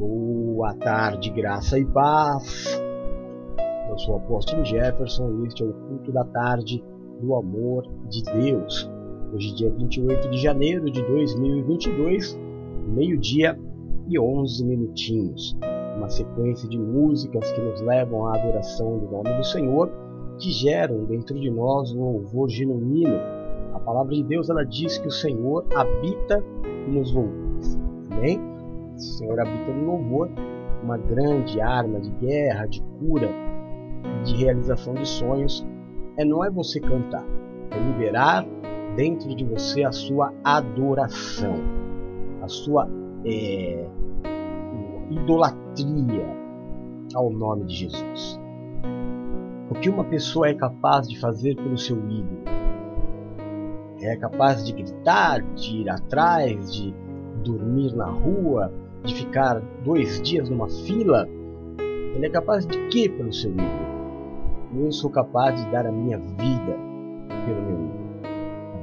Boa tarde, graça e paz. Eu sou o apóstolo Jefferson e este é o culto da tarde do amor de Deus. Hoje, dia 28 de janeiro de 2022, meio-dia e 11 minutinhos. Uma sequência de músicas que nos levam à adoração do nome do Senhor, que geram dentro de nós um louvor genuíno. A palavra de Deus ela diz que o Senhor habita nos louvores. Amém? O Senhor habita no louvor, uma grande arma de guerra, de cura, de realização de sonhos. É não é você cantar, é liberar dentro de você a sua adoração, a sua é, idolatria ao nome de Jesus. O que uma pessoa é capaz de fazer pelo seu ídolo? É capaz de gritar, de ir atrás, de dormir na rua, de ficar dois dias numa fila, ele é capaz de quê pelo seu ídolo? Eu sou capaz de dar a minha vida pelo meu ídolo.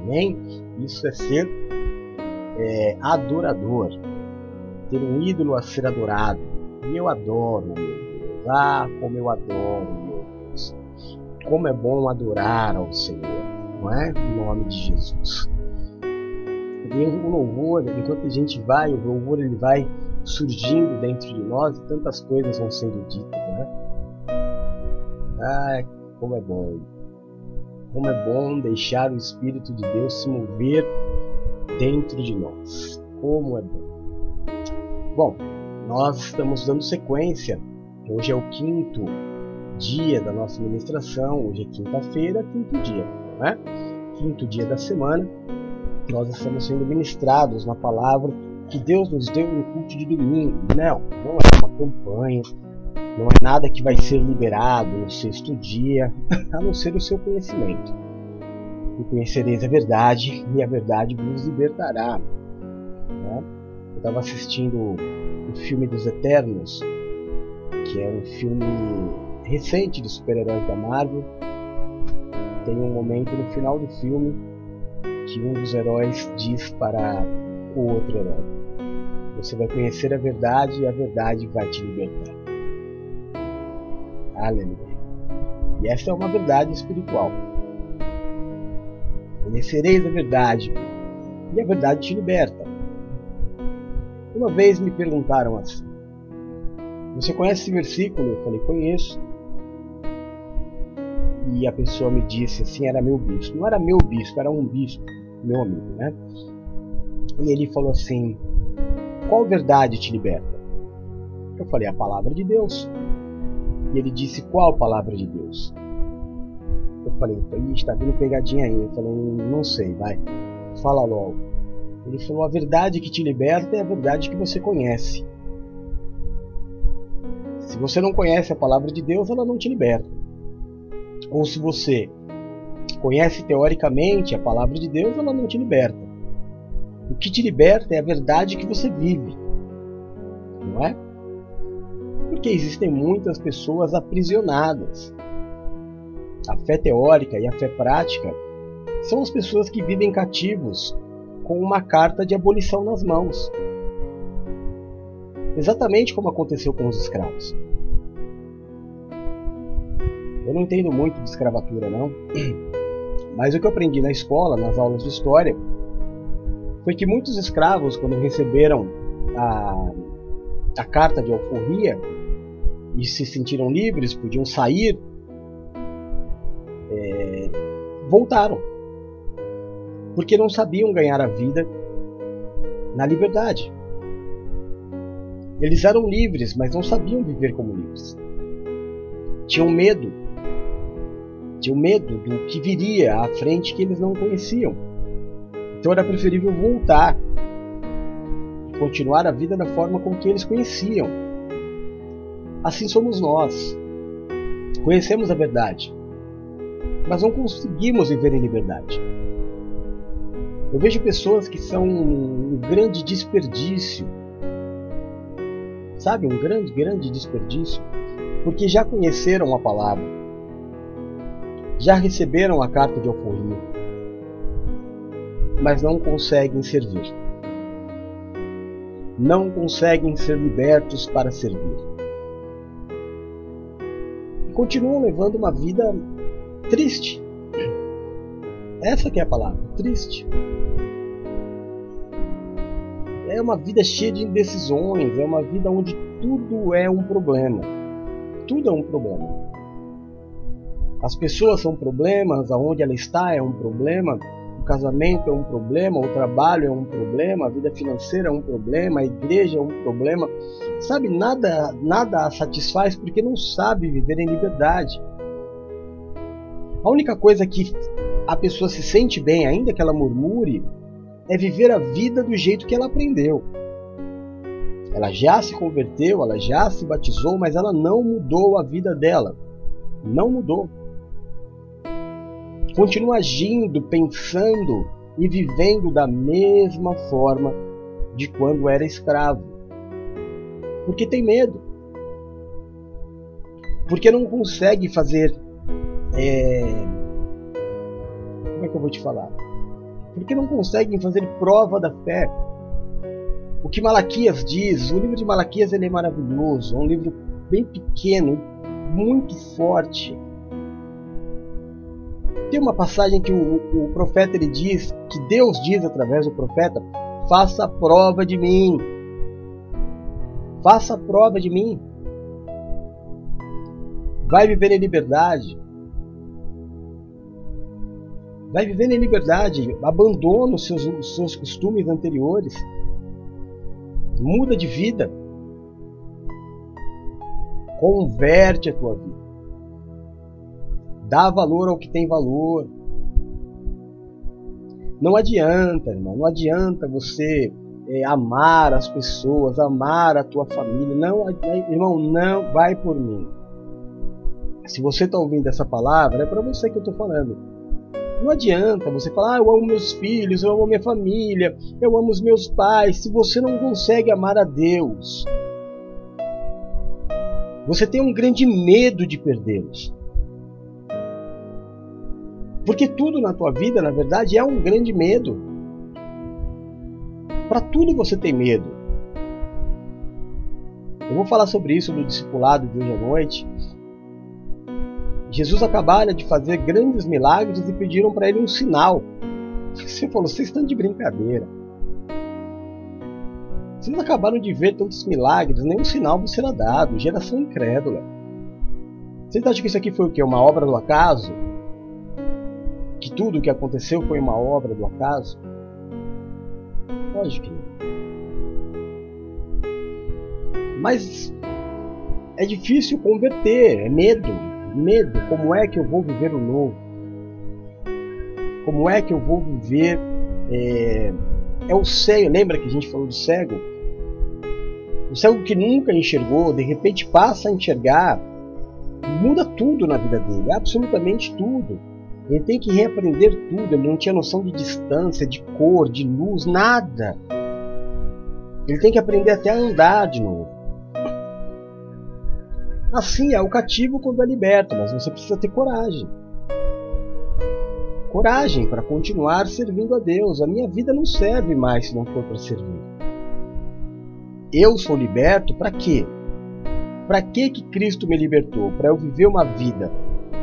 Amém? Isso é ser é, adorador. Ter um ídolo a ser adorado. E eu adoro, meu Deus. Ah, como eu adoro, meu Deus. Como é bom adorar ao Senhor, não é? Em nome de Jesus. E o louvor, enquanto a gente vai, o louvor ele vai surgindo dentro de nós e tantas coisas vão sendo ditas, né? Ah, como é bom. Como é bom deixar o Espírito de Deus se mover dentro de nós. Como é bom. Bom, nós estamos dando sequência. Hoje é o quinto dia da nossa ministração. Hoje é quinta-feira, quinto dia, não é? Quinto dia da semana. Nós estamos sendo ministrados na palavra que Deus nos deu no culto de domingo. Não, não é uma campanha, não é nada que vai ser liberado no sexto dia, a não ser o seu conhecimento. E conhecereis a verdade, e a verdade vos libertará. Né? Eu estava assistindo o filme dos Eternos, que é um filme recente de super-heróis da Marvel. Tem um momento no final do filme que um dos heróis diz para o outro herói: você vai conhecer a verdade e a verdade vai te libertar. Aleluia. E essa é uma verdade espiritual. Conhecereis a verdade e a verdade te liberta. Uma vez me perguntaram assim: Você conhece esse versículo? Eu falei: Conheço. E a pessoa me disse assim: Era meu bispo. Não era meu bispo, era um bispo, meu amigo, né? E ele falou assim: qual verdade te liberta? Eu falei, a palavra de Deus. E ele disse, qual palavra de Deus? Eu falei, está vindo pegadinha aí. Eu falei, não sei, vai, fala logo. Ele falou, a verdade que te liberta é a verdade que você conhece. Se você não conhece a palavra de Deus, ela não te liberta. Ou se você conhece teoricamente a palavra de Deus, ela não te liberta. O que te liberta é a verdade que você vive, não é? Porque existem muitas pessoas aprisionadas. A fé teórica e a fé prática são as pessoas que vivem cativos com uma carta de abolição nas mãos. Exatamente como aconteceu com os escravos. Eu não entendo muito de escravatura, não. Mas o que eu aprendi na escola, nas aulas de história, foi que muitos escravos, quando receberam a, a carta de alforria e se sentiram livres, podiam sair, é, voltaram. Porque não sabiam ganhar a vida na liberdade. Eles eram livres, mas não sabiam viver como livres. Tinham medo. Tinham medo do que viria à frente que eles não conheciam. Então era preferível voltar e continuar a vida da forma com que eles conheciam. Assim somos nós. Conhecemos a verdade, mas não conseguimos viver em liberdade. Eu vejo pessoas que são um grande desperdício, sabe, um grande, grande desperdício, porque já conheceram a palavra, já receberam a carta de alforria, mas não conseguem servir. não conseguem ser libertos para servir. E continuam levando uma vida triste. Essa que é a palavra, triste. É uma vida cheia de indecisões, é uma vida onde tudo é um problema. Tudo é um problema. As pessoas são problemas, aonde ela está é um problema, casamento é um problema, o trabalho é um problema, a vida financeira é um problema, a igreja é um problema. Sabe, nada, nada a satisfaz porque não sabe viver em liberdade. A única coisa que a pessoa se sente bem, ainda que ela murmure, é viver a vida do jeito que ela aprendeu. Ela já se converteu, ela já se batizou, mas ela não mudou a vida dela. Não mudou continua agindo, pensando e vivendo da mesma forma de quando era escravo. Porque tem medo. Porque não consegue fazer. É... Como é que eu vou te falar? Porque não conseguem fazer prova da fé. O que Malaquias diz, o livro de Malaquias ele é maravilhoso, é um livro bem pequeno, muito forte tem uma passagem que o, o profeta ele diz, que Deus diz através do profeta: faça prova de mim. Faça prova de mim. Vai viver em liberdade. Vai viver em liberdade. Abandona os seus, os seus costumes anteriores. Muda de vida. Converte a tua vida. Dá valor ao que tem valor. Não adianta, irmão, não adianta você é, amar as pessoas, amar a tua família. Não, irmão, não vai por mim. Se você está ouvindo essa palavra, é para você que eu estou falando. Não adianta você falar, ah, eu amo meus filhos, eu amo minha família, eu amo os meus pais, se você não consegue amar a Deus. Você tem um grande medo de perdê-los. Porque tudo na tua vida, na verdade, é um grande medo. Para tudo você tem medo. Eu vou falar sobre isso no discipulado de hoje à noite. Jesus acabara de fazer grandes milagres e pediram para ele um sinal. Você falou, vocês estão de brincadeira. Vocês acabaram de ver tantos milagres, nenhum sinal vos será dado. Geração incrédula. Vocês acham que isso aqui foi o quê? Uma obra do acaso? Tudo o que aconteceu foi uma obra do acaso? Lógico que não. Mas é difícil converter, é medo, medo. Como é que eu vou viver o novo? Como é que eu vou viver? É, é o cego, lembra que a gente falou do cego? O cego que nunca enxergou, de repente passa a enxergar, muda tudo na vida dele, absolutamente tudo. Ele tem que reaprender tudo. Ele não tinha noção de distância, de cor, de luz, nada. Ele tem que aprender até a andar de novo. Assim é o cativo quando é liberto, mas você precisa ter coragem. Coragem para continuar servindo a Deus. A minha vida não serve mais se não for para servir. Eu sou liberto para quê? Para que que Cristo me libertou? Para eu viver uma vida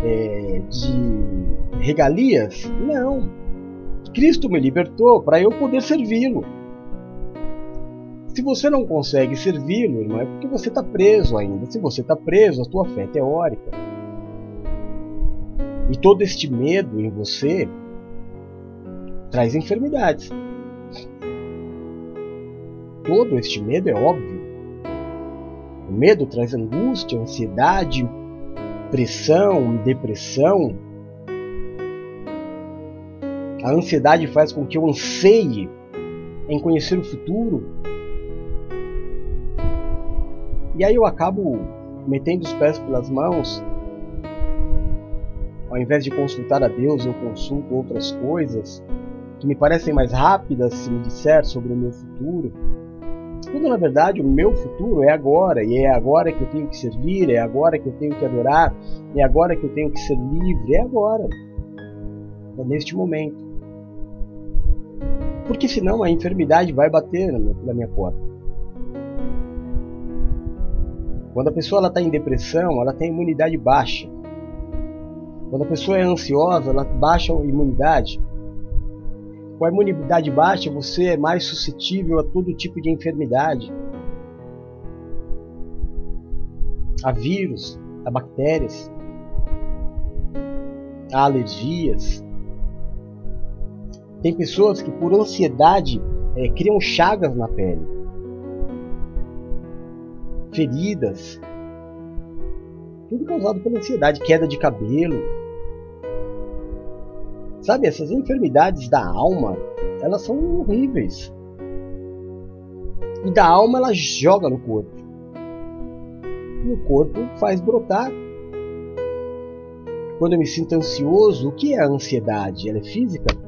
é, de regalias? Não. Cristo me libertou para eu poder servi-lo. Se você não consegue servi-lo, irmão, é porque você está preso ainda. Se você está preso, a tua fé é teórica. E todo este medo em você traz enfermidades. Todo este medo é óbvio. O medo traz angústia, ansiedade, pressão, depressão. A ansiedade faz com que eu anseie em conhecer o futuro. E aí eu acabo metendo os pés pelas mãos. Ao invés de consultar a Deus, eu consulto outras coisas que me parecem mais rápidas se me disser sobre o meu futuro. Quando na verdade o meu futuro é agora, e é agora que eu tenho que servir, é agora que eu tenho que adorar, é agora que eu tenho que ser livre, é agora. É neste momento. Porque senão a enfermidade vai bater na minha, porta. Quando a pessoa está em depressão, ela tem imunidade baixa. Quando a pessoa é ansiosa, ela baixa a imunidade. Com a imunidade baixa, você é mais suscetível a todo tipo de enfermidade. A vírus, a bactérias, a alergias. Tem pessoas que por ansiedade é, criam chagas na pele, feridas, tudo causado pela ansiedade, queda de cabelo. Sabe, essas enfermidades da alma, elas são horríveis. E da alma ela joga no corpo. E o corpo faz brotar. Quando eu me sinto ansioso, o que é a ansiedade? Ela é física?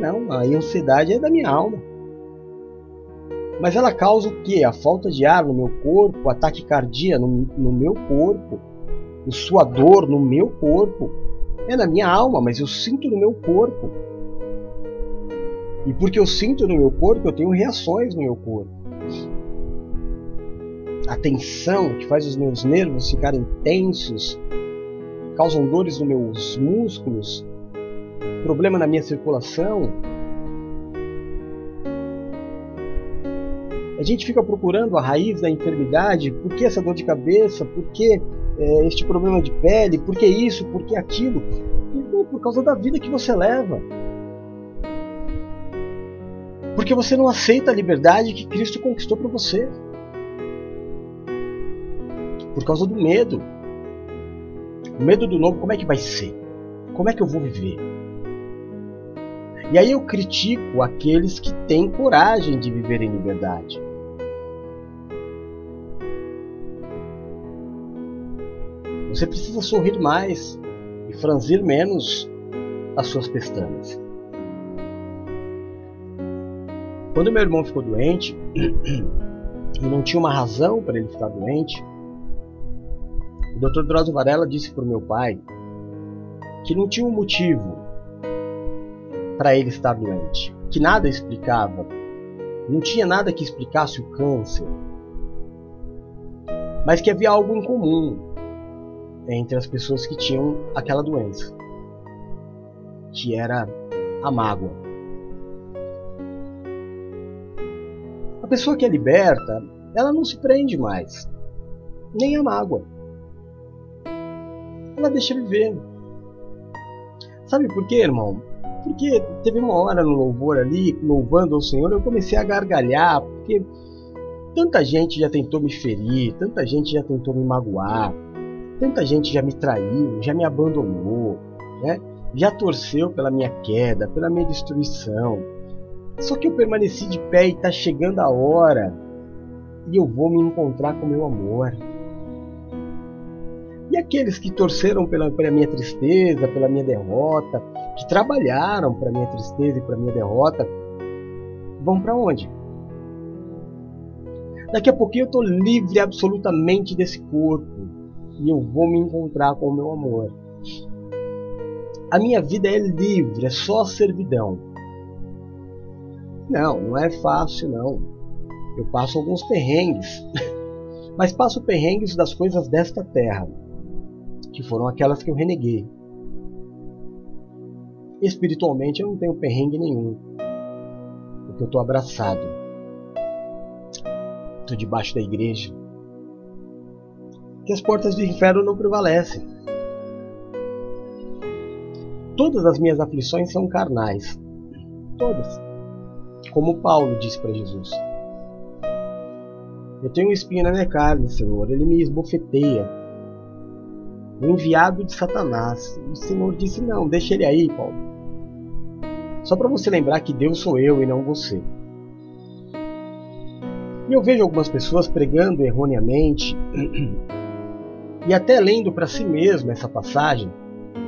Não, a ansiedade é da minha alma. Mas ela causa o que? A falta de ar no meu corpo, ataque cardíaco no, no meu corpo, o suador no meu corpo. É na minha alma, mas eu sinto no meu corpo. E porque eu sinto no meu corpo, eu tenho reações no meu corpo. A tensão que faz os meus nervos ficarem tensos, causam dores nos meus músculos, problema na minha circulação. A gente fica procurando a raiz da enfermidade, por que essa dor de cabeça, por que é, este problema de pele, por que isso, por que aquilo? Por, por causa da vida que você leva. Porque você não aceita a liberdade que Cristo conquistou para você. Por causa do medo. O medo do novo, como é que vai ser? Como é que eu vou viver? E aí eu critico aqueles que têm coragem de viver em liberdade. Você precisa sorrir mais e franzir menos as suas pestanas. Quando meu irmão ficou doente, e não tinha uma razão para ele ficar doente, o Dr. Drauzio Varela disse para o meu pai que não tinha um motivo para ele estar doente, que nada explicava, não tinha nada que explicasse o câncer, mas que havia algo em comum entre as pessoas que tinham aquela doença, que era a mágoa. A pessoa que é liberta, ela não se prende mais, nem a mágoa. Ela deixa viver. Sabe por quê, irmão? Porque teve uma hora no louvor ali, louvando ao Senhor, eu comecei a gargalhar, porque tanta gente já tentou me ferir, tanta gente já tentou me magoar, Tanta gente já me traiu, já me abandonou, né? já torceu pela minha queda, pela minha destruição. Só que eu permaneci de pé e está chegando a hora e eu vou me encontrar com meu amor. E aqueles que torceram pela, pela minha tristeza, pela minha derrota, que trabalharam para minha tristeza e para minha derrota, vão para onde? Daqui a pouquinho eu estou livre absolutamente desse corpo e eu vou me encontrar com o meu amor. A minha vida é livre, é só servidão. Não, não é fácil não. Eu passo alguns perrengues, mas passo perrengues das coisas desta terra, que foram aquelas que eu reneguei. Espiritualmente eu não tenho perrengue nenhum, porque eu estou abraçado. Estou debaixo da igreja que as portas do inferno não prevalecem. Todas as minhas aflições são carnais. Todas. Como Paulo disse para Jesus. Eu tenho um espinho na minha carne, Senhor. Ele me esbofeteia. O enviado de Satanás. O Senhor disse: Não, deixa ele aí, Paulo. Só para você lembrar que Deus sou eu e não você. E eu vejo algumas pessoas pregando erroneamente e até lendo para si mesmo essa passagem,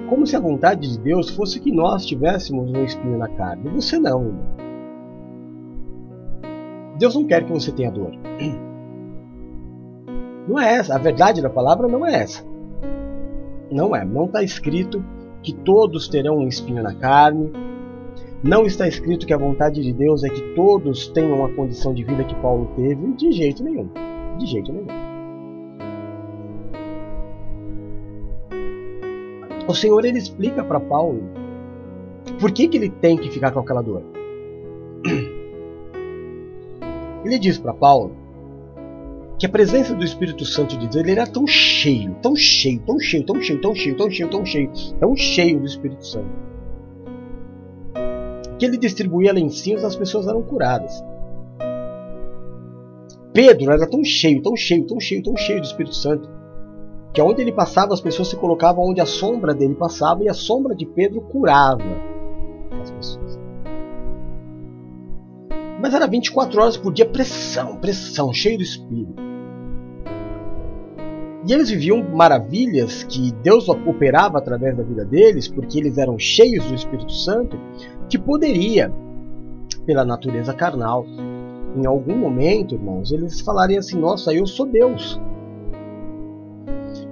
como se a vontade de Deus fosse que nós tivéssemos um espinho na carne. Você não, irmão. Deus não quer que você tenha dor. Não é essa. A verdade da palavra não é essa. Não é, não está escrito que todos terão um espinho na carne. Não está escrito que a vontade de Deus é que todos tenham a condição de vida que Paulo teve, de jeito nenhum. De jeito nenhum. O Senhor ele explica para Paulo por que, que ele tem que ficar com aquela dor. Ele diz para Paulo que a presença do Espírito Santo de Deus ele era tão cheio, tão cheio, tão cheio, tão cheio, tão cheio, tão cheio, tão cheio, tão cheio do Espírito Santo, que ele distribuía lencinhos e as pessoas eram curadas. Pedro era tão cheio, tão cheio, tão cheio, tão cheio do Espírito Santo, que onde ele passava as pessoas se colocavam onde a sombra dele passava e a sombra de Pedro curava as pessoas. Mas era 24 horas por dia, pressão, pressão, cheio do Espírito. E eles viviam maravilhas que Deus operava através da vida deles, porque eles eram cheios do Espírito Santo, que poderia, pela natureza carnal, em algum momento, irmãos, eles falarem assim: Nossa, eu sou Deus.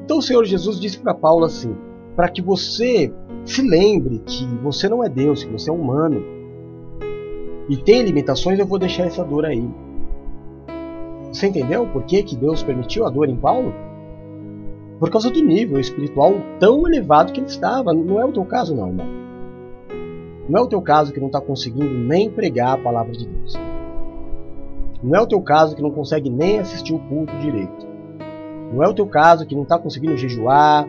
Então o Senhor Jesus disse para Paulo assim: para que você se lembre que você não é Deus, que você é humano, e tem limitações, eu vou deixar essa dor aí. Você entendeu por que, que Deus permitiu a dor em Paulo? Por causa do nível espiritual tão elevado que ele estava. Não é o teu caso, não, irmão. Não é o teu caso que não está conseguindo nem pregar a palavra de Deus. Não é o teu caso que não consegue nem assistir o culto direito. Não é o teu caso que não está conseguindo jejuar,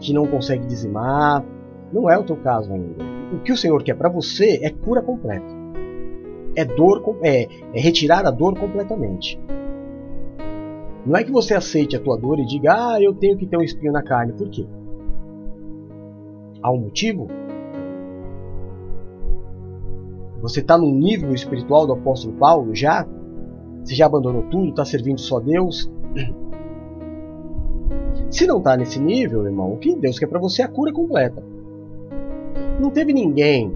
que não consegue dizimar. Não é o teu caso ainda. O que o Senhor quer para você é cura completa é dor é, é retirar a dor completamente. Não é que você aceite a tua dor e diga, ah, eu tenho que ter um espinho na carne. Por quê? Há um motivo? Você está no nível espiritual do apóstolo Paulo já? Você já abandonou tudo, está servindo só Deus? Se não está nesse nível, irmão, o que Deus quer para você é a cura completa. Não teve ninguém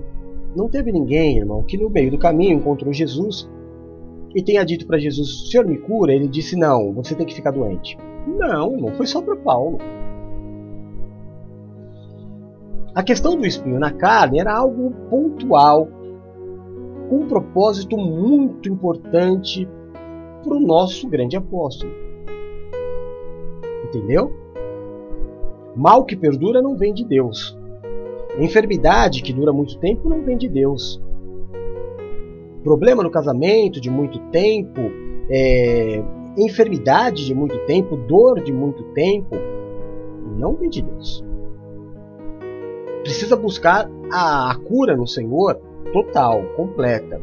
não teve ninguém, irmão, que no meio do caminho encontrou Jesus e tenha dito para Jesus: Senhor, me cura. Ele disse: Não, você tem que ficar doente. Não, irmão, foi só para Paulo. A questão do espinho na carne era algo pontual, com um propósito muito importante para o nosso grande apóstolo. Entendeu? Mal que perdura não vem de Deus. Enfermidade que dura muito tempo não vem de Deus. Problema no casamento de muito tempo, é, enfermidade de muito tempo, dor de muito tempo, não vem de Deus. Precisa buscar a, a cura no Senhor total, completa.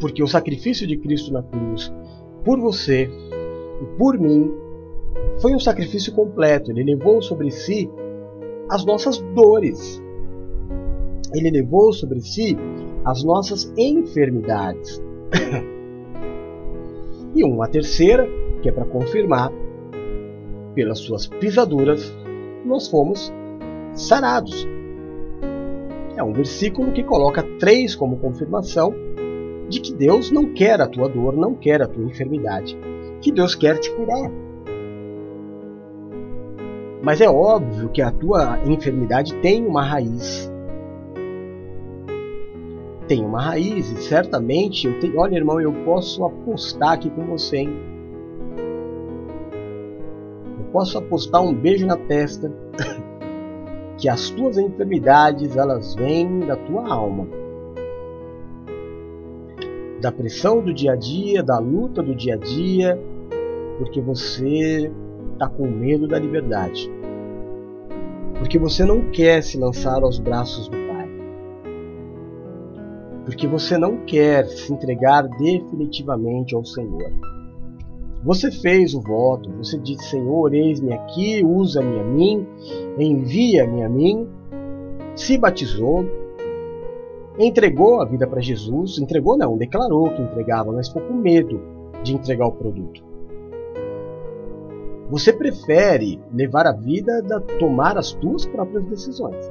Porque o sacrifício de Cristo na cruz, por você e por mim, foi um sacrifício completo. Ele levou sobre si as nossas dores. Ele levou sobre si as nossas enfermidades. e uma terceira, que é para confirmar, pelas suas pisaduras, nós fomos sarados. É um versículo que coloca três como confirmação de que Deus não quer a tua dor, não quer a tua enfermidade, que Deus quer te curar. Mas é óbvio que a tua enfermidade tem uma raiz. Tem uma raiz, e certamente eu tenho. Olha, irmão, eu posso apostar aqui com você, hein? Eu posso apostar um beijo na testa que as tuas enfermidades elas vêm da tua alma. Da pressão do dia a dia, da luta do dia a dia, porque você está com medo da liberdade. Porque você não quer se lançar aos braços do Pai. Porque você não quer se entregar definitivamente ao Senhor. Você fez o voto, você disse: Senhor, eis-me aqui, usa-me a mim, envia-me a mim. Se batizou, entregou a vida para Jesus. Entregou, não, declarou que entregava, mas ficou com medo de entregar o produto. Você prefere levar a vida a tomar as tuas próprias decisões.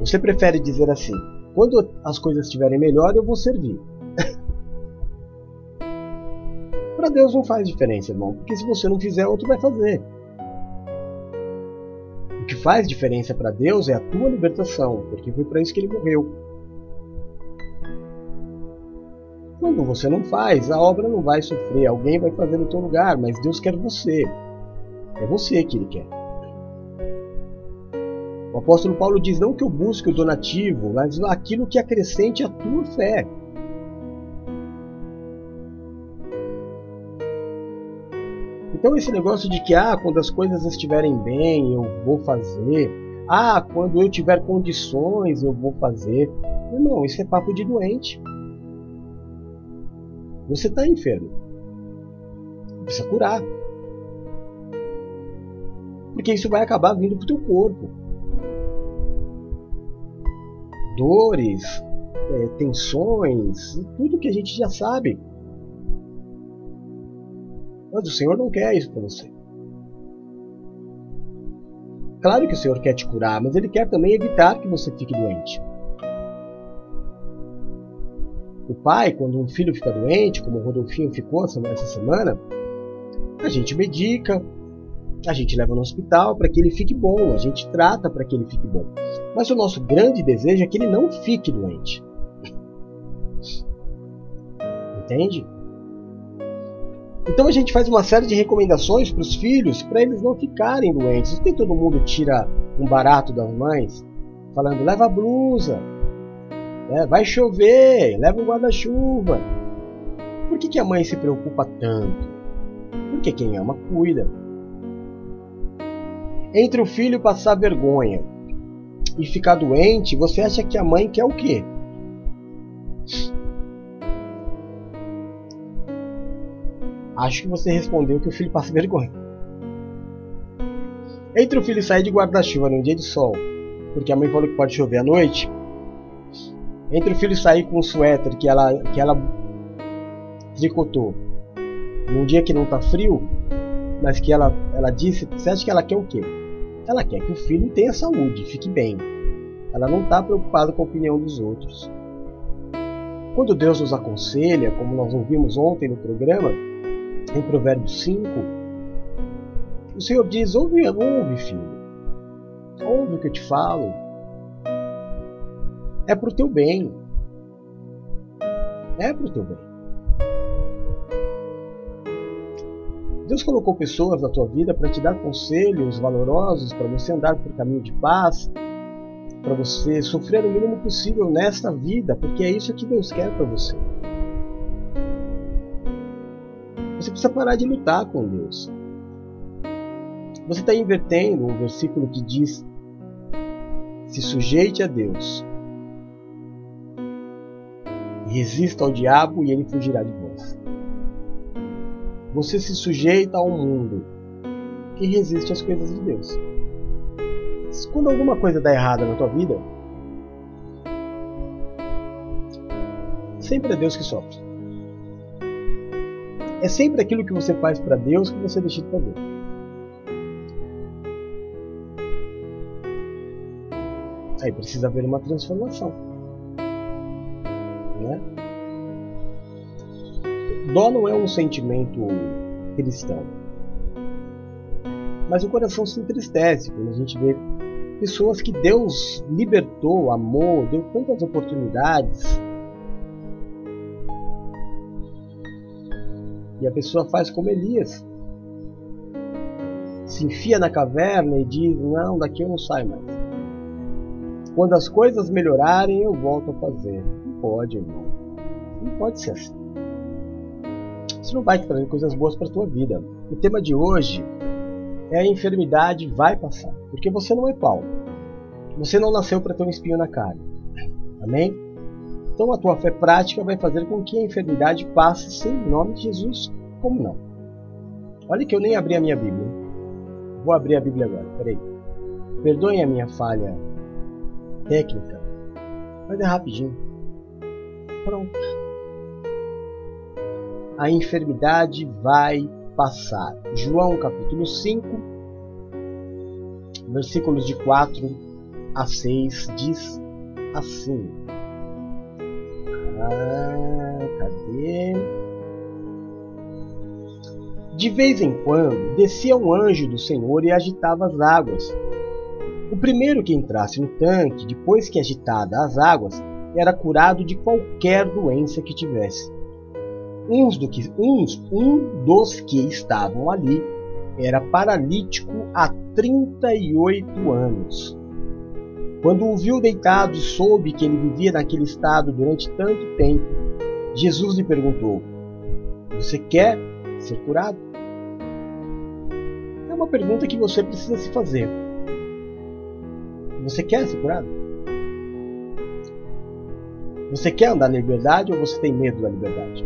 Você prefere dizer assim: quando as coisas estiverem melhor, eu vou servir. para Deus não faz diferença, irmão, porque se você não fizer, outro vai fazer. O que faz diferença para Deus é a tua libertação, porque foi para isso que ele morreu. Quando você não faz, a obra não vai sofrer, alguém vai fazer no teu lugar, mas Deus quer você. É você que Ele quer. O apóstolo Paulo diz: não que eu busque o donativo, mas aquilo que acrescente a tua fé. Então esse negócio de que ah, quando as coisas estiverem bem, eu vou fazer. Ah, quando eu tiver condições, eu vou fazer. Irmão, isso é papo de doente. Você está enfermo. Precisa curar. Porque isso vai acabar vindo para o teu corpo. Dores, é, tensões, tudo que a gente já sabe. Mas o Senhor não quer isso para você. Claro que o Senhor quer te curar, mas Ele quer também evitar que você fique doente. O pai, quando um filho fica doente, como o Rodolfinho ficou essa semana, a gente medica, a gente leva no hospital para que ele fique bom, a gente trata para que ele fique bom. Mas o nosso grande desejo é que ele não fique doente. Entende? Então a gente faz uma série de recomendações para os filhos para eles não ficarem doentes. Não tem todo mundo tira um barato das mães falando leva a blusa, né? vai chover, leva o guarda-chuva. Por que, que a mãe se preocupa tanto? Porque quem ama cuida. Entre o filho passar vergonha e ficar doente, você acha que a mãe quer o quê? Acho que você respondeu que o filho passa vergonha. Entre o filho sair de guarda-chuva num dia de sol, porque a mãe falou que pode chover à noite, entre o filho sair com um suéter que ela, que ela tricotou num dia que não está frio, mas que ela, ela disse, você acha que ela quer o quê? Ela quer que o filho tenha saúde, fique bem. Ela não está preocupada com a opinião dos outros. Quando Deus nos aconselha, como nós ouvimos ontem no programa, em Provérbios 5, o Senhor diz: ouve, ouve, filho, ouve o que eu te falo. É para o teu bem. É para o teu bem. Deus colocou pessoas na tua vida para te dar conselhos valorosos, para você andar por caminho de paz, para você sofrer o mínimo possível nesta vida, porque é isso que Deus quer para você. Você precisa parar de lutar com Deus. Você está invertendo um versículo que diz: se sujeite a Deus, resista ao diabo e ele fugirá de vós. Você se sujeita ao mundo que resiste às coisas de Deus. Quando alguma coisa dá errada na tua vida, sempre é Deus que sofre. É sempre aquilo que você faz para Deus que você deixa de fazer. Aí precisa haver uma transformação. Dó não é um sentimento cristão. Mas o coração se entristece quando a gente vê pessoas que Deus libertou, amou, deu tantas oportunidades E a pessoa faz como Elias. Se enfia na caverna e diz: Não, daqui eu não saio mais. Quando as coisas melhorarem, eu volto a fazer. Não pode, irmão. Não pode ser assim. Isso não vai te trazer coisas boas para a tua vida. O tema de hoje é a enfermidade vai passar. Porque você não é Paulo. Você não nasceu para ter um espinho na cara. Amém? Então a tua fé prática vai fazer com que a enfermidade passe sem nome de Jesus. Como não? Olha que eu nem abri a minha Bíblia. Vou abrir a Bíblia agora, peraí. Perdoem a minha falha técnica, mas é rapidinho. Pronto. A enfermidade vai passar. João capítulo 5, versículos de 4 a 6 diz assim: ah, cadê? De vez em quando descia um anjo do Senhor e agitava as águas. O primeiro que entrasse no tanque, depois que agitada as águas, era curado de qualquer doença que tivesse. Uns, do que, uns, um dos que estavam ali era paralítico há 38 anos. Quando o viu deitado e soube que ele vivia naquele estado durante tanto tempo, Jesus lhe perguntou: Você quer ser curado? É uma pergunta que você precisa se fazer. Você quer ser curado? Você quer andar na liberdade ou você tem medo da liberdade?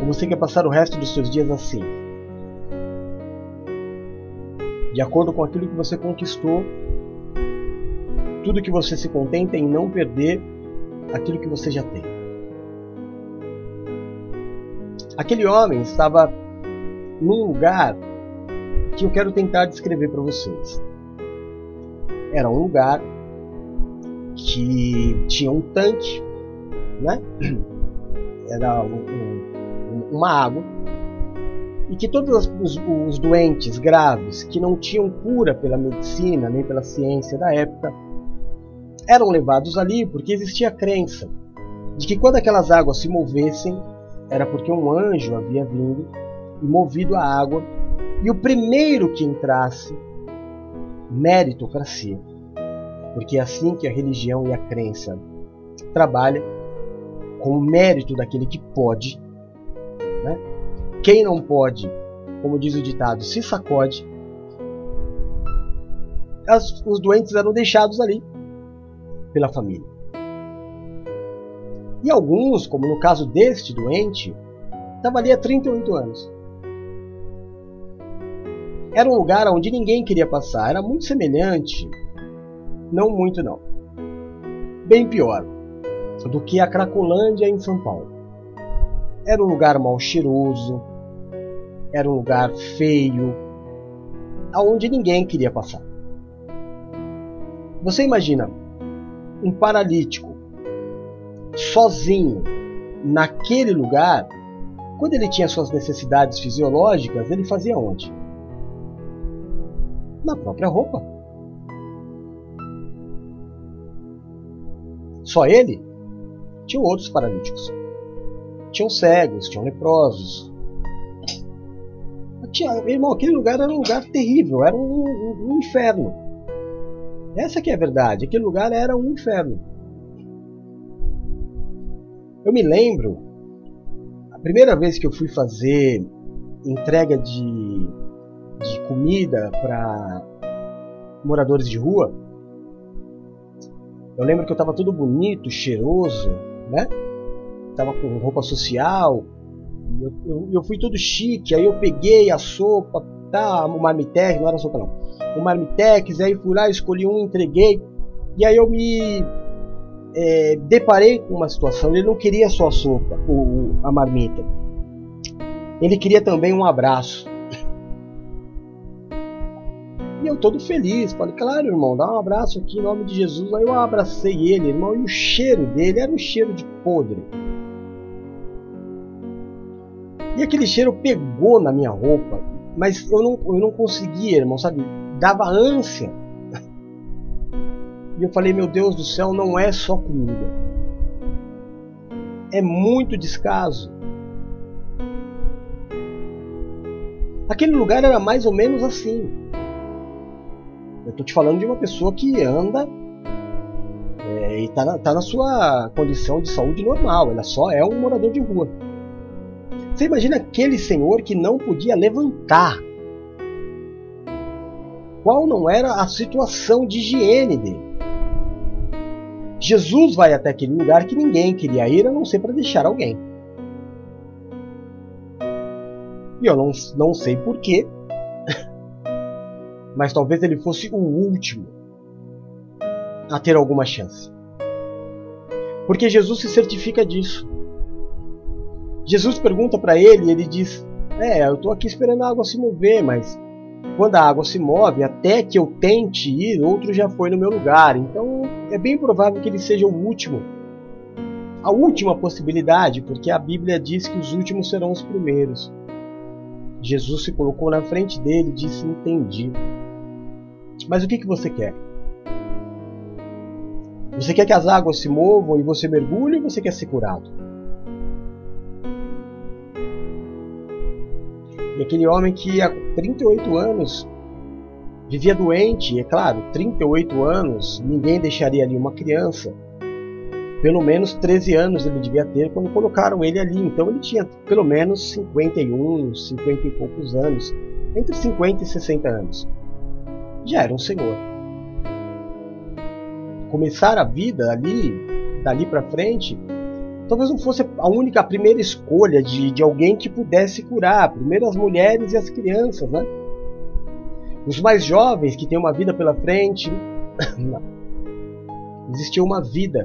Ou você quer passar o resto dos seus dias assim? De acordo com aquilo que você conquistou, tudo que você se contenta em não perder aquilo que você já tem. Aquele homem estava num lugar que eu quero tentar descrever para vocês. Era um lugar que tinha um tanque, né? Era um, um, uma água e que todos os, os doentes graves que não tinham cura pela medicina nem pela ciência da época eram levados ali porque existia a crença de que quando aquelas águas se movessem era porque um anjo havia vindo e movido a água e o primeiro que entrasse meritocracia porque é assim que a religião e a crença trabalha com o mérito daquele que pode? Quem não pode como diz o ditado se sacode As, os doentes eram deixados ali pela família. E alguns, como no caso deste doente, estava ali há 38 anos. Era um lugar onde ninguém queria passar, era muito semelhante, não muito não, bem pior do que a Cracolândia em São Paulo. Era um lugar mal cheiroso, era um lugar feio, aonde ninguém queria passar. Você imagina um paralítico sozinho naquele lugar, quando ele tinha suas necessidades fisiológicas, ele fazia onde? Na própria roupa. Só ele? Tinham outros paralíticos. Tinham cegos, tinham leprosos. Tinha, irmão, aquele lugar era um lugar terrível, era um, um, um inferno. Essa que é a verdade. Aquele lugar era um inferno. Eu me lembro, a primeira vez que eu fui fazer entrega de, de comida para moradores de rua, eu lembro que eu estava todo bonito, cheiroso, né? Tava com roupa social, eu, eu, eu, fui todo chique, aí eu peguei a sopa, tá, o marmitex, não era sopa não, o marmitex, aí fui lá, escolhi um, entreguei, e aí eu me é, deparei com uma situação, ele não queria só a sopa, o, a marmita, ele queria também um abraço. E eu todo feliz, falei, claro irmão, dá um abraço aqui em nome de Jesus. Aí eu abracei ele, irmão, e o cheiro dele era um cheiro de podre. E aquele cheiro pegou na minha roupa, mas eu não, eu não conseguia, irmão, sabe? Dava ânsia. E eu falei, meu Deus do céu, não é só comida. É muito descaso. Aquele lugar era mais ou menos assim. Eu estou te falando de uma pessoa que anda é, e está na, tá na sua condição de saúde normal. Ela só é um morador de rua. Você imagina aquele senhor que não podia levantar. Qual não era a situação de higiene dele? Jesus vai até aquele lugar que ninguém queria ir a não ser para deixar alguém. E eu não, não sei porquê, mas talvez ele fosse o último a ter alguma chance. Porque Jesus se certifica disso. Jesus pergunta para ele e ele diz: É, eu estou aqui esperando a água se mover, mas quando a água se move, até que eu tente ir, outro já foi no meu lugar. Então é bem provável que ele seja o último. A última possibilidade, porque a Bíblia diz que os últimos serão os primeiros. Jesus se colocou na frente dele e disse: Entendi. Mas o que, que você quer? Você quer que as águas se movam e você mergulhe ou você quer ser curado? E aquele homem que há 38 anos vivia doente, é claro, 38 anos, ninguém deixaria ali uma criança. Pelo menos 13 anos ele devia ter quando colocaram ele ali. Então ele tinha pelo menos 51, 50 e poucos anos. Entre 50 e 60 anos. Já era um senhor. Começar a vida ali, dali para frente, talvez não fosse a única, a primeira escolha de, de alguém que pudesse curar. Primeiro as mulheres e as crianças, né? Os mais jovens que têm uma vida pela frente. Existia uma vida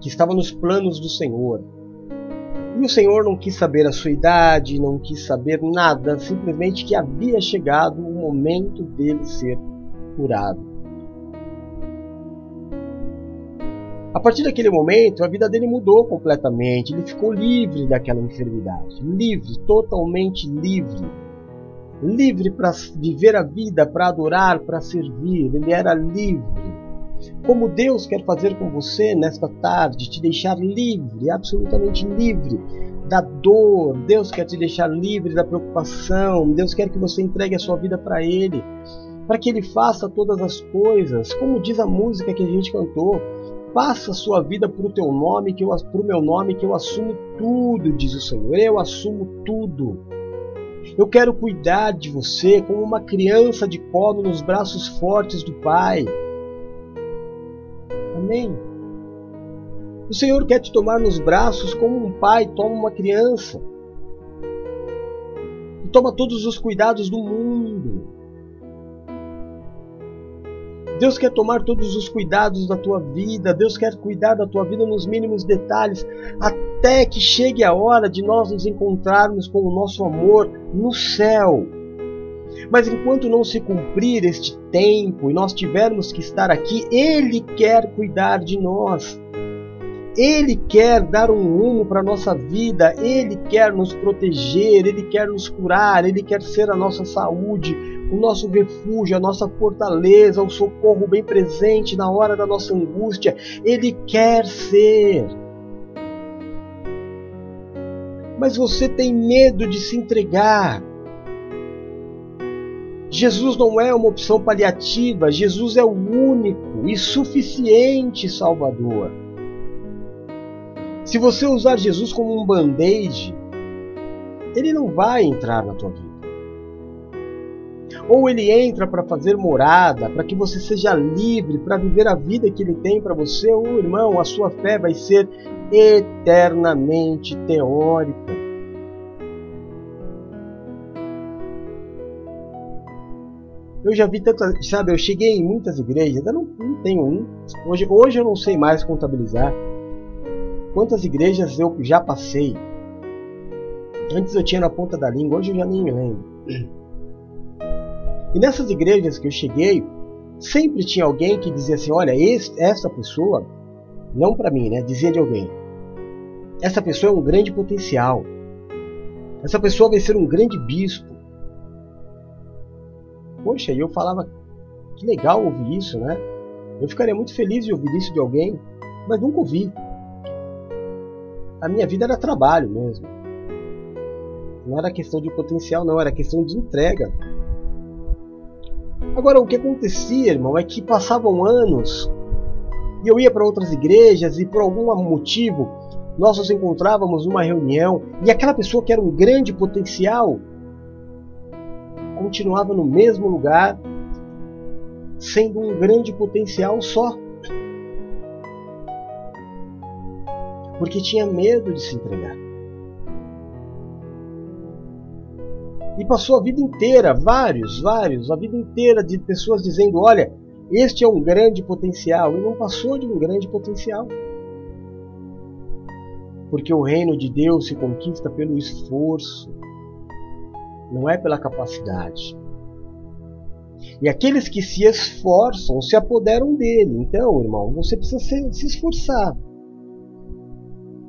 que estava nos planos do Senhor. E o Senhor não quis saber a sua idade, não quis saber nada, simplesmente que havia chegado o momento dele ser curado. A partir daquele momento, a vida dele mudou completamente. Ele ficou livre daquela enfermidade, livre, totalmente livre. Livre para viver a vida, para adorar, para servir. Ele era livre. Como Deus quer fazer com você nesta tarde, te deixar livre, absolutamente livre da dor, Deus quer te deixar livre da preocupação, Deus quer que você entregue a sua vida para Ele, para que Ele faça todas as coisas, como diz a música que a gente cantou. Passa sua vida para o teu nome, que eu o meu nome, que eu assumo tudo, diz o Senhor. Eu assumo tudo. Eu quero cuidar de você como uma criança de colo nos braços fortes do Pai. Amém. O Senhor quer te tomar nos braços como um pai toma uma criança. E toma todos os cuidados do mundo. Deus quer tomar todos os cuidados da tua vida, Deus quer cuidar da tua vida nos mínimos detalhes, até que chegue a hora de nós nos encontrarmos com o nosso amor no céu. Mas enquanto não se cumprir este tempo e nós tivermos que estar aqui, Ele quer cuidar de nós. Ele quer dar um rumo para a nossa vida, Ele quer nos proteger, Ele quer nos curar, Ele quer ser a nossa saúde, o nosso refúgio, a nossa fortaleza, o socorro bem presente na hora da nossa angústia. Ele quer ser. Mas você tem medo de se entregar. Jesus não é uma opção paliativa, Jesus é o único e suficiente Salvador. Se você usar Jesus como um band-aid, ele não vai entrar na tua vida. Ou ele entra para fazer morada, para que você seja livre, para viver a vida que ele tem para você, ou irmão, a sua fé vai ser eternamente teórica. Eu já vi tantas, sabe, eu cheguei em muitas igrejas, eu não, não tenho um. Hoje, hoje eu não sei mais contabilizar quantas igrejas eu já passei. Antes eu tinha na ponta da língua, hoje eu já nem me lembro. E nessas igrejas que eu cheguei, sempre tinha alguém que dizia assim: olha, esse, essa pessoa, não para mim, né? Dizia de alguém. Essa pessoa é um grande potencial. Essa pessoa vai ser um grande bispo. Poxa, e eu falava, que legal ouvir isso, né? Eu ficaria muito feliz de ouvir isso de alguém, mas nunca ouvi. A minha vida era trabalho mesmo. Não era questão de potencial, não, era questão de entrega. Agora, o que acontecia, irmão, é que passavam anos e eu ia para outras igrejas e por algum motivo nós nos encontrávamos numa reunião e aquela pessoa que era um grande potencial continuava no mesmo lugar, sendo um grande potencial só. Porque tinha medo de se entregar. E passou a vida inteira, vários, vários, a vida inteira de pessoas dizendo: olha, este é um grande potencial, e não passou de um grande potencial. Porque o reino de Deus se conquista pelo esforço, não é pela capacidade. E aqueles que se esforçam se apoderam dele. Então, irmão, você precisa se, se esforçar.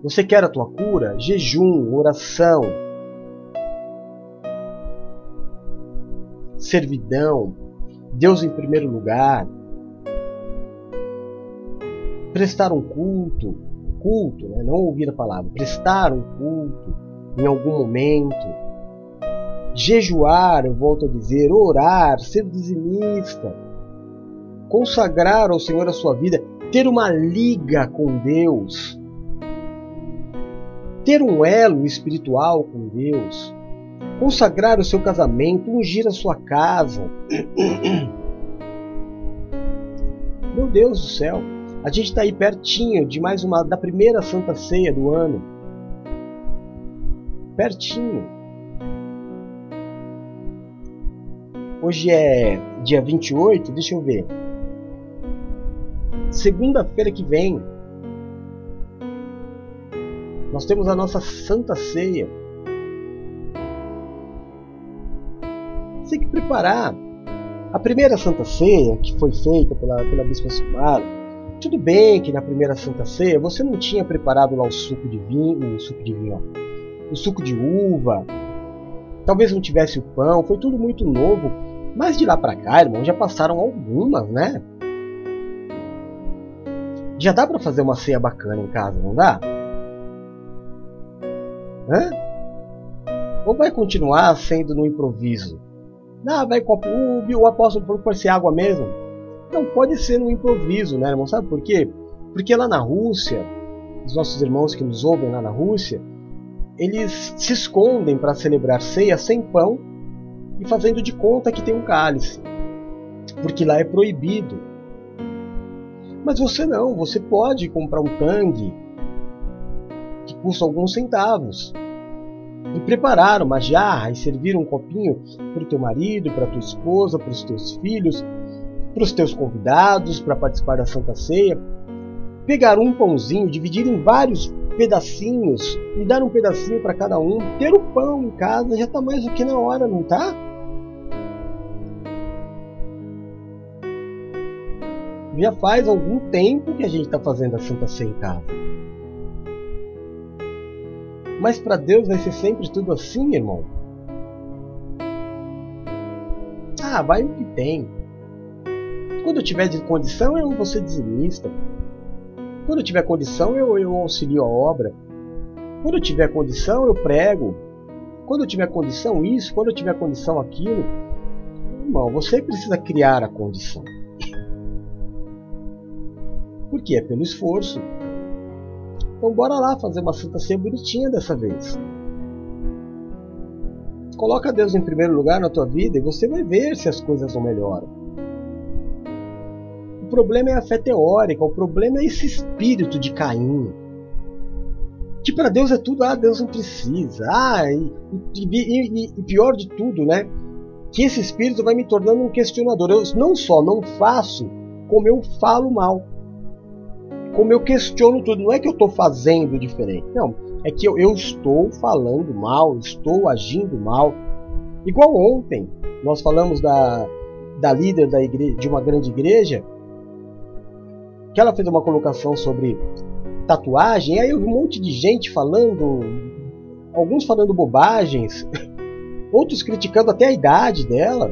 Você quer a tua cura? Jejum, oração, servidão, Deus em primeiro lugar, prestar um culto, culto, né? não ouvir a palavra, prestar um culto em algum momento. Jejuar, eu volto a dizer, orar, ser dizimista, consagrar ao Senhor a sua vida, ter uma liga com Deus, ter um elo espiritual com Deus, consagrar o seu casamento, ungir a sua casa. Meu Deus do céu, a gente está aí pertinho de mais uma da primeira Santa Ceia do ano. Pertinho. Hoje é dia 28, deixa eu ver. Segunda-feira que vem, nós temos a nossa Santa Ceia. Você tem que preparar. A primeira Santa Ceia, que foi feita pela, pela Bispa Silmara, tudo bem que na primeira Santa Ceia você não tinha preparado lá o suco de vinho, o suco de vinho, ó, o suco de uva, talvez não tivesse o pão, foi tudo muito novo. Mas de lá para cá, irmão, já passaram algumas, né? Já dá para fazer uma ceia bacana em casa, não dá? Hã? Ou vai continuar sendo no improviso? Não, vai o, o apóstolo falou que ser água mesmo. Não pode ser no improviso, né, irmão? Sabe por quê? Porque lá na Rússia, os nossos irmãos que nos ouvem lá na Rússia, eles se escondem para celebrar ceia sem pão e fazendo de conta que tem um cálice, porque lá é proibido. Mas você não, você pode comprar um tangue que custa alguns centavos e preparar uma jarra e servir um copinho para o teu marido, para tua esposa, para os teus filhos, para os teus convidados para participar da Santa Ceia. Pegar um pãozinho, dividir em vários pedacinhos e dar um pedacinho para cada um. Ter o pão em casa já está mais do que na hora, não tá? Já faz algum tempo que a gente está fazendo a Santa Ceia em casa. Mas para Deus vai ser sempre tudo assim, irmão? Ah, vai o que tem. Quando eu tiver de condição, eu vou ser dizimista. Quando eu tiver condição, eu, eu auxilio a obra. Quando eu tiver condição, eu prego. Quando eu tiver condição, isso. Quando eu tiver condição, aquilo. Irmão, você precisa criar a condição. Porque é pelo esforço. Então bora lá fazer uma Santa Ceia bonitinha dessa vez. Coloca Deus em primeiro lugar na tua vida e você vai ver se as coisas não melhoram. O problema é a fé teórica, o problema é esse espírito de Caim. Que para Deus é tudo, ah, Deus não precisa. Ah, e, e, e, e pior de tudo, né? Que esse espírito vai me tornando um questionador. Eu não só não faço, como eu falo mal como eu questiono tudo. Não é que eu estou fazendo diferente, não. É que eu, eu estou falando mal, estou agindo mal. Igual ontem, nós falamos da, da líder da igreja, de uma grande igreja, que ela fez uma colocação sobre tatuagem, aí eu vi um monte de gente falando, alguns falando bobagens, outros criticando até a idade dela.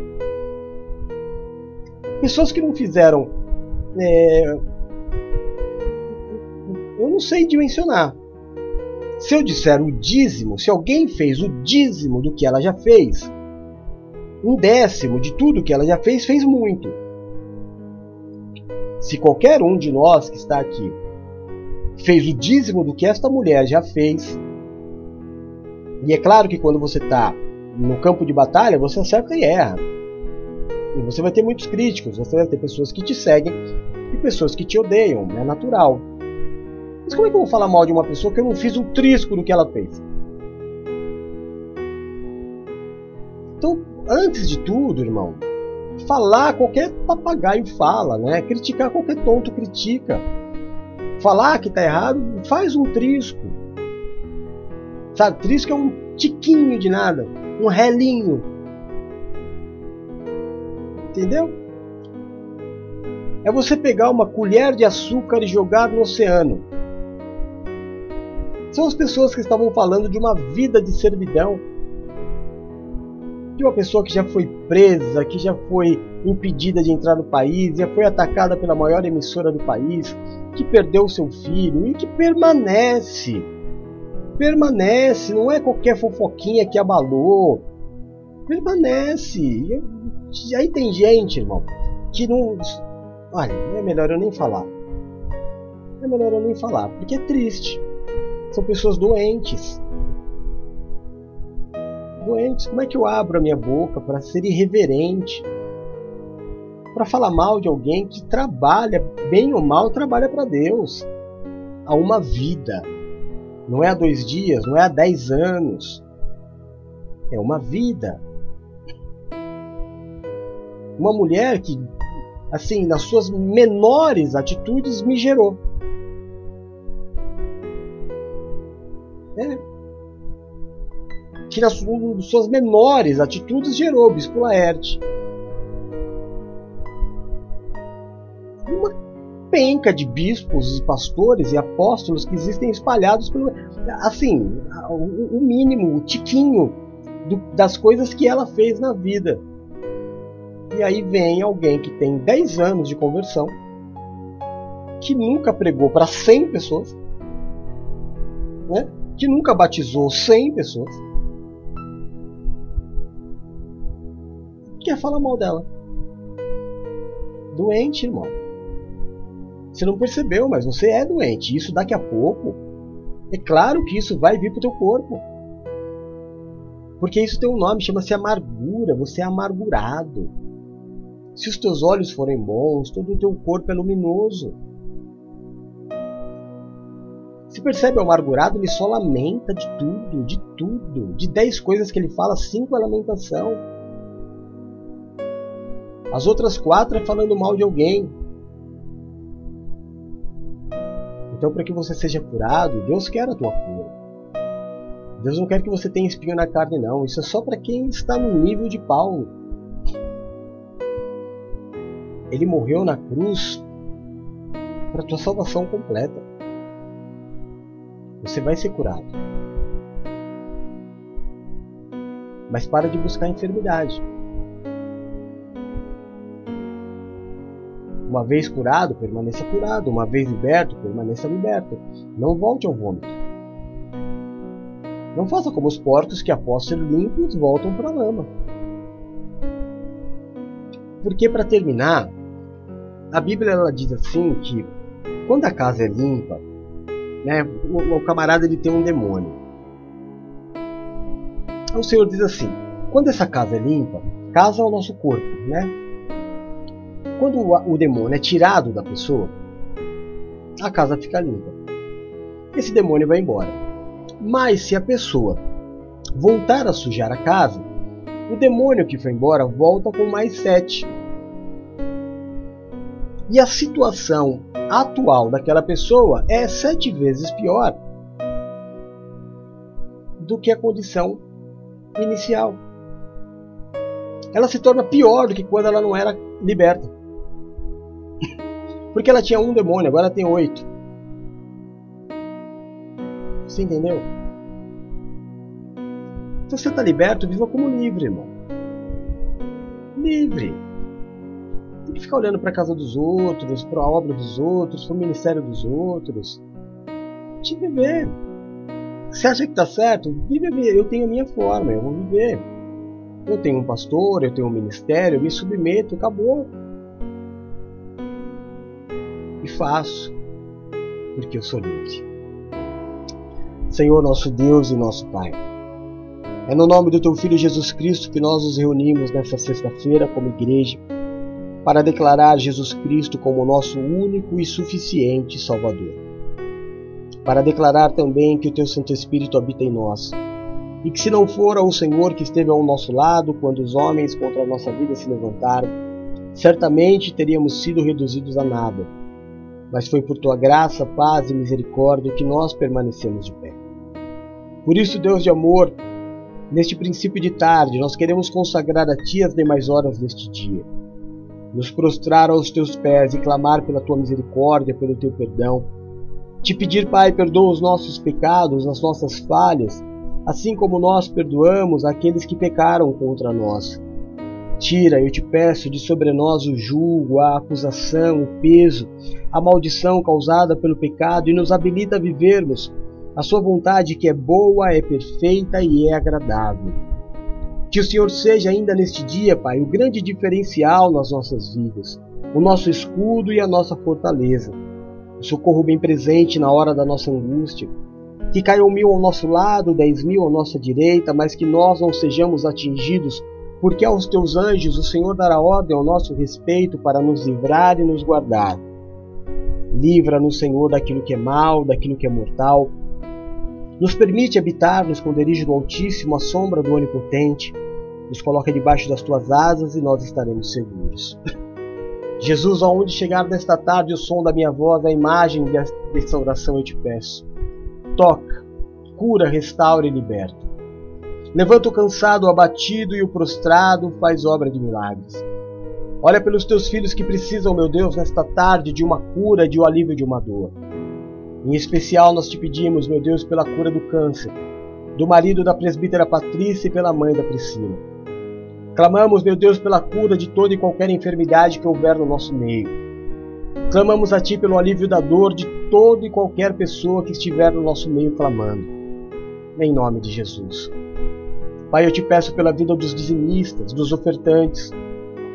Pessoas que não fizeram é, eu não sei dimensionar. Se eu disser o dízimo, se alguém fez o dízimo do que ela já fez, um décimo de tudo que ela já fez, fez muito. Se qualquer um de nós que está aqui fez o dízimo do que esta mulher já fez, e é claro que quando você está no campo de batalha, você acerta e erra. E você vai ter muitos críticos, você vai ter pessoas que te seguem e pessoas que te odeiam, é natural. Mas como é que eu vou falar mal de uma pessoa que eu não fiz um trisco do que ela fez? Então, antes de tudo, irmão, falar qualquer papagaio fala, né? Criticar qualquer tonto critica. Falar que tá errado, faz um trisco. Sabe, trisco é um tiquinho de nada, um relinho. Entendeu? É você pegar uma colher de açúcar e jogar no oceano são as pessoas que estavam falando de uma vida de servidão. De uma pessoa que já foi presa, que já foi impedida de entrar no país, já foi atacada pela maior emissora do país, que perdeu seu filho e que permanece. Permanece, não é qualquer fofoquinha que abalou. Permanece. E aí tem gente, irmão, que não. Olha, é melhor eu nem falar. É melhor eu nem falar, porque é triste. São pessoas doentes. Doentes. Como é que eu abro a minha boca para ser irreverente? Para falar mal de alguém que trabalha, bem ou mal, trabalha para Deus. Há uma vida. Não é há dois dias, não é há dez anos. É uma vida. Uma mulher que, assim, nas suas menores atitudes me gerou. É. Que nas suas menores atitudes gerou Bispo Laerte. Uma penca de bispos e pastores e apóstolos que existem espalhados pelo. Assim, o, mínimo, o tiquinho do, das coisas que ela fez na vida. E aí vem alguém que tem 10 anos de conversão, que nunca pregou para 100 pessoas, né? Que nunca batizou 100 pessoas, quer falar mal dela. Doente, irmão. Você não percebeu, mas você é doente. Isso daqui a pouco, é claro que isso vai vir para o teu corpo. Porque isso tem um nome, chama-se amargura. Você é amargurado. Se os teus olhos forem bons, todo o teu corpo é luminoso. Percebe o amargurado, ele só lamenta de tudo, de tudo. De dez coisas que ele fala, cinco é lamentação. As outras quatro é falando mal de alguém. Então, para que você seja curado, Deus quer a tua cura. Deus não quer que você tenha espinho na carne, não. Isso é só para quem está no nível de Paulo. Ele morreu na cruz para tua salvação completa. Você vai ser curado. Mas para de buscar enfermidade. Uma vez curado, permaneça curado. Uma vez liberto, permaneça liberto. Não volte ao vômito. Não faça como os porcos que, após ser limpos, voltam para a lama. Porque, para terminar, a Bíblia ela diz assim que quando a casa é limpa, né, o, o camarada ele tem um demônio. O Senhor diz assim: quando essa casa é limpa, casa é o nosso corpo, né? Quando o, o demônio é tirado da pessoa, a casa fica limpa. Esse demônio vai embora. Mas se a pessoa voltar a sujar a casa, o demônio que foi embora volta com mais sete. E a situação atual daquela pessoa é sete vezes pior do que a condição inicial. Ela se torna pior do que quando ela não era liberta. Porque ela tinha um demônio, agora tem oito. Você entendeu? Se você está liberto, viva como livre, irmão. Livre. Que ficar olhando para a casa dos outros, para a obra dos outros, para o ministério dos outros. Te viver. Você acha que está certo? Vive Eu tenho a minha forma, eu vou viver. Eu tenho um pastor, eu tenho um ministério, eu me submeto, acabou. E faço, porque eu sou livre. Senhor nosso Deus e nosso Pai. É no nome do Teu Filho Jesus Cristo que nós nos reunimos nesta sexta-feira como igreja para declarar Jesus Cristo como nosso único e suficiente Salvador. Para declarar também que o Teu Santo Espírito habita em nós e que se não for o Senhor que esteve ao nosso lado quando os homens contra a nossa vida se levantaram, certamente teríamos sido reduzidos a nada. Mas foi por tua graça, paz e misericórdia que nós permanecemos de pé. Por isso, Deus de amor, neste princípio de tarde, nós queremos consagrar a Ti as demais horas deste dia. Nos prostrar aos Teus pés e clamar pela Tua misericórdia, pelo Teu perdão. Te pedir, Pai, perdoa os nossos pecados, as nossas falhas, assim como nós perdoamos aqueles que pecaram contra nós. Tira, eu te peço, de sobre nós o julgo, a acusação, o peso, a maldição causada pelo pecado e nos habilita a vivermos a sua vontade que é boa, é perfeita e é agradável. Que o Senhor seja ainda neste dia, Pai, o grande diferencial nas nossas vidas, o nosso escudo e a nossa fortaleza, o socorro bem presente na hora da nossa angústia. Que caiam mil ao nosso lado, dez mil à nossa direita, mas que nós não sejamos atingidos, porque aos teus anjos o Senhor dará ordem ao nosso respeito para nos livrar e nos guardar. Livra-nos, Senhor, daquilo que é mal, daquilo que é mortal. Nos permite habitar no esconderijo do Altíssimo, à sombra do Onipotente. Nos coloca debaixo das tuas asas e nós estaremos seguros. Jesus, aonde chegar nesta tarde o som da minha voz, a imagem desta oração eu te peço. Toca, cura, restaura e liberta. Levanta o cansado, o abatido e o prostrado, faz obra de milagres. Olha pelos teus filhos que precisam, meu Deus, nesta tarde de uma cura, de um alívio de uma dor. Em especial, nós te pedimos, meu Deus, pela cura do câncer, do marido da presbítera Patrícia e pela mãe da Priscila. Clamamos, meu Deus, pela cura de toda e qualquer enfermidade que houver no nosso meio. Clamamos a Ti pelo alívio da dor de toda e qualquer pessoa que estiver no nosso meio clamando. Em nome de Jesus. Pai, eu te peço pela vida dos dizimistas, dos ofertantes,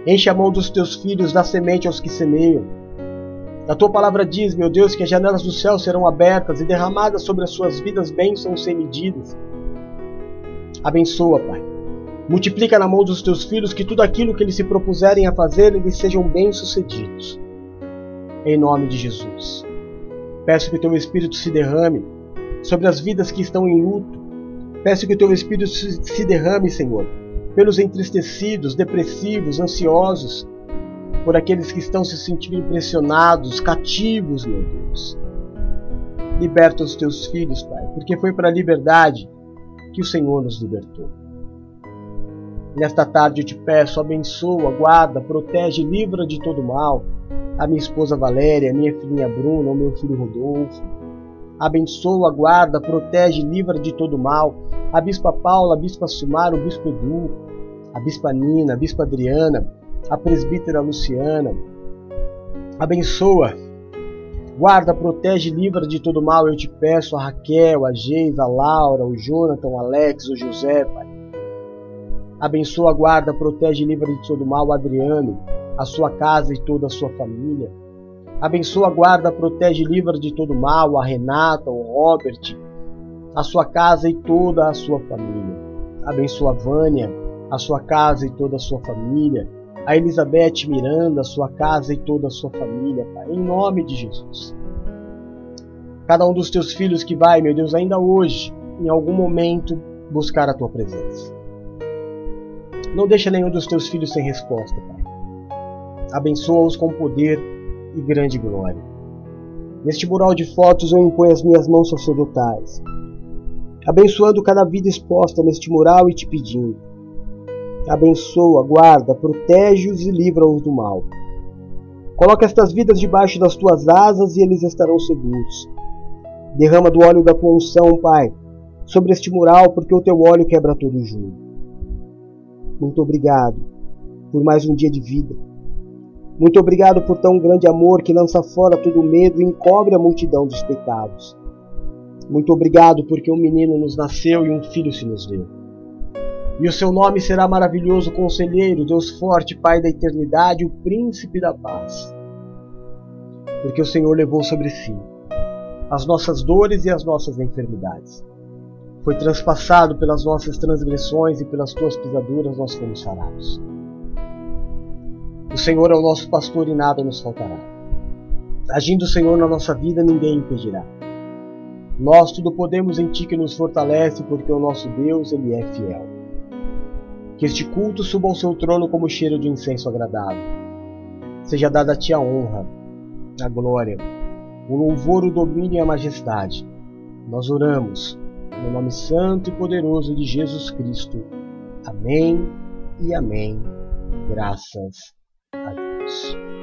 Enche a mão dos teus filhos da semente aos que semeiam. A tua palavra diz, meu Deus, que as janelas do céu serão abertas e derramadas sobre as suas vidas bênçãos sem medidas. Abençoa, Pai. Multiplica na mão dos teus filhos que tudo aquilo que eles se propuserem a fazer, eles sejam bem-sucedidos. Em nome de Jesus. Peço que o teu Espírito se derrame sobre as vidas que estão em luto. Peço que o teu Espírito se derrame, Senhor, pelos entristecidos, depressivos, ansiosos, por aqueles que estão se sentindo impressionados, cativos, meu Deus. Liberta os teus filhos, Pai, porque foi para a liberdade que o Senhor nos libertou. Nesta tarde eu te peço, abençoa, guarda, protege, livra de todo mal a minha esposa Valéria, a minha filhinha Bruna, o meu filho Rodolfo. Abençoa, guarda, protege, livra de todo mal a Bispa Paula, a Bispa Silmar, o Bispo Edu, a Bispa Nina, a Bispa Adriana, a Presbítera Luciana. Abençoa, guarda, protege, livra de todo mal, eu te peço, a Raquel, a Geisa, a Laura, o Jonathan, o Alex, o José, Pai. Abençoa, guarda, protege, livra de todo mal Adriano, a sua casa e toda a sua família. Abençoa, guarda, protege, livra de todo mal a Renata, o Robert, a sua casa e toda a sua família. Abençoa a Vânia, a sua casa e toda a sua família. A Elizabeth Miranda, a sua casa e toda a sua família, Pai, em nome de Jesus. Cada um dos teus filhos que vai, meu Deus, ainda hoje, em algum momento, buscar a tua presença. Não deixa nenhum dos teus filhos sem resposta, Pai. Abençoa-os com poder e grande glória. Neste mural de fotos eu imponho as minhas mãos sacerdotais abençoando cada vida exposta neste mural e te pedindo. Abençoa, guarda, protege-os e livra-os do mal. Coloca estas vidas debaixo das tuas asas e eles estarão seguros. Derrama do óleo da tua unção, Pai, sobre este mural, porque o teu óleo quebra todo o jugo. Muito obrigado por mais um dia de vida. Muito obrigado por tão grande amor que lança fora todo o medo e encobre a multidão dos pecados. Muito obrigado, porque um menino nos nasceu e um filho se nos deu. E o seu nome será maravilhoso conselheiro, Deus forte, Pai da eternidade, o príncipe da paz. Porque o Senhor levou sobre si as nossas dores e as nossas enfermidades. Foi transpassado pelas nossas transgressões e pelas tuas pisaduras nós fomos sarados. O Senhor é o nosso pastor e nada nos faltará. Agindo o Senhor na nossa vida, ninguém impedirá. Nós tudo podemos em Ti que nos fortalece, porque o nosso Deus, Ele é fiel. Que este culto suba ao seu trono como cheiro de incenso agradável. Seja dada a Ti a honra, a glória, o louvor, o domínio e a majestade. Nós oramos no nome santo e poderoso de Jesus Cristo. Amém e amém. Graças a Deus.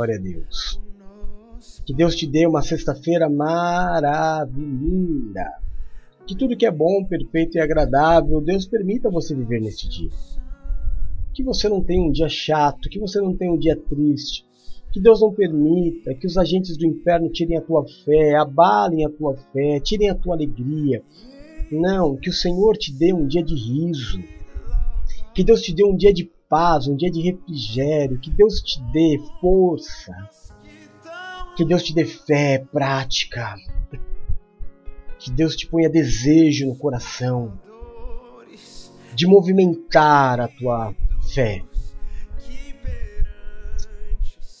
Glória a Deus. Que Deus te dê uma sexta-feira maravilhosa. Que tudo que é bom, perfeito e agradável, Deus permita você viver neste dia. Que você não tenha um dia chato, que você não tenha um dia triste. Que Deus não permita que os agentes do inferno tirem a tua fé, abalem a tua fé, tirem a tua alegria. Não, que o Senhor te dê um dia de riso. Que Deus te dê um dia de paz, um dia de refrigério. Que Deus te dê força. Que Deus te dê fé prática. Que Deus te ponha desejo no coração de movimentar a tua fé.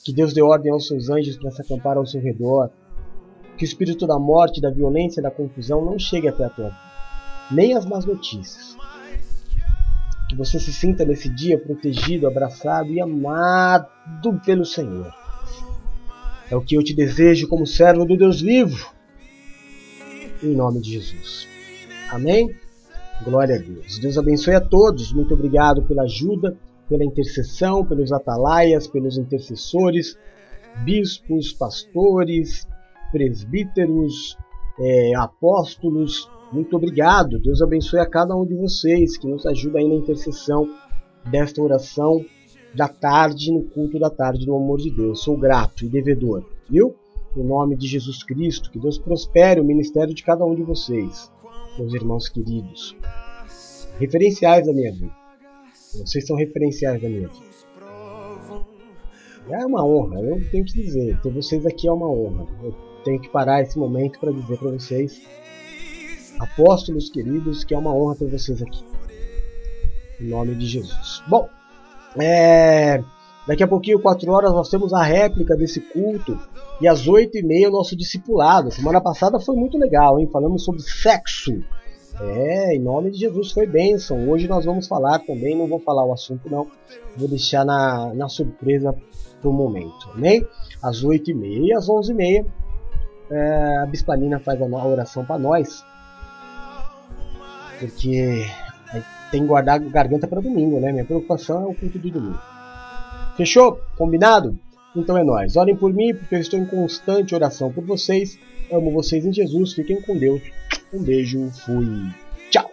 Que Deus dê ordem aos seus anjos para se acampar ao seu redor. Que o espírito da morte, da violência, da confusão não chegue até a tua vida, nem as más notícias. Que você se sinta nesse dia protegido, abraçado e amado pelo Senhor. É o que eu te desejo como servo do Deus vivo em nome de Jesus. Amém? Glória a Deus. Deus abençoe a todos. Muito obrigado pela ajuda, pela intercessão, pelos atalaias, pelos intercessores, bispos, pastores, presbíteros, é, apóstolos. Muito obrigado. Deus abençoe a cada um de vocês que nos ajuda aí na intercessão desta oração da tarde, no culto da tarde do amor de Deus. Sou grato e devedor, viu? Em nome de Jesus Cristo, que Deus prospere o ministério de cada um de vocês, meus irmãos queridos. Referenciais da minha vida. Vocês são referenciais da minha vida. É uma honra, eu tenho que dizer. Ter vocês aqui é uma honra. Eu tenho que parar esse momento para dizer para vocês, apóstolos queridos, que é uma honra ter vocês aqui. Em nome de Jesus. Bom, é, daqui a pouquinho, 4 horas, nós temos a réplica desse culto e às 8 e meia o nosso discipulado. Semana passada foi muito legal, hein? Falamos sobre sexo. É, em nome de Jesus foi bênção. Hoje nós vamos falar também, não vou falar o assunto não, vou deixar na, na surpresa pro momento, amém? Às 8 e meia às 11 e meia é, a Bisplanina faz a oração para nós, porque tem que guardar a garganta para domingo, né? Minha preocupação é o culto de domingo. Fechou? Combinado? Então é nóis. Orem por mim, porque eu estou em constante oração por vocês. Amo vocês em Jesus. Fiquem com Deus. Um beijo. Fui. Tchau.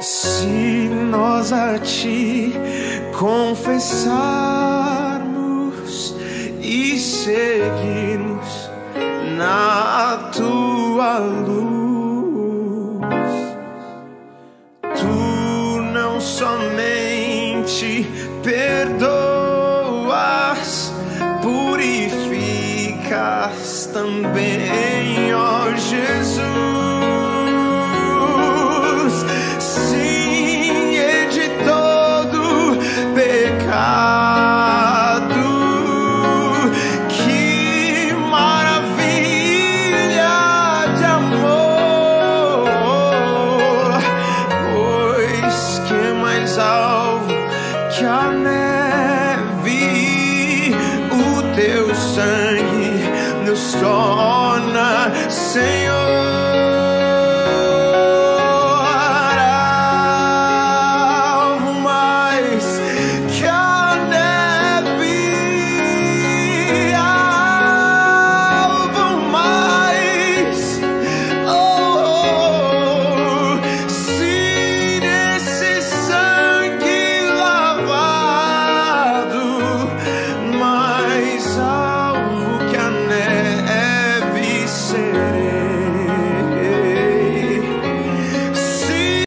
Se nós a ti confessarmos e seguirmos na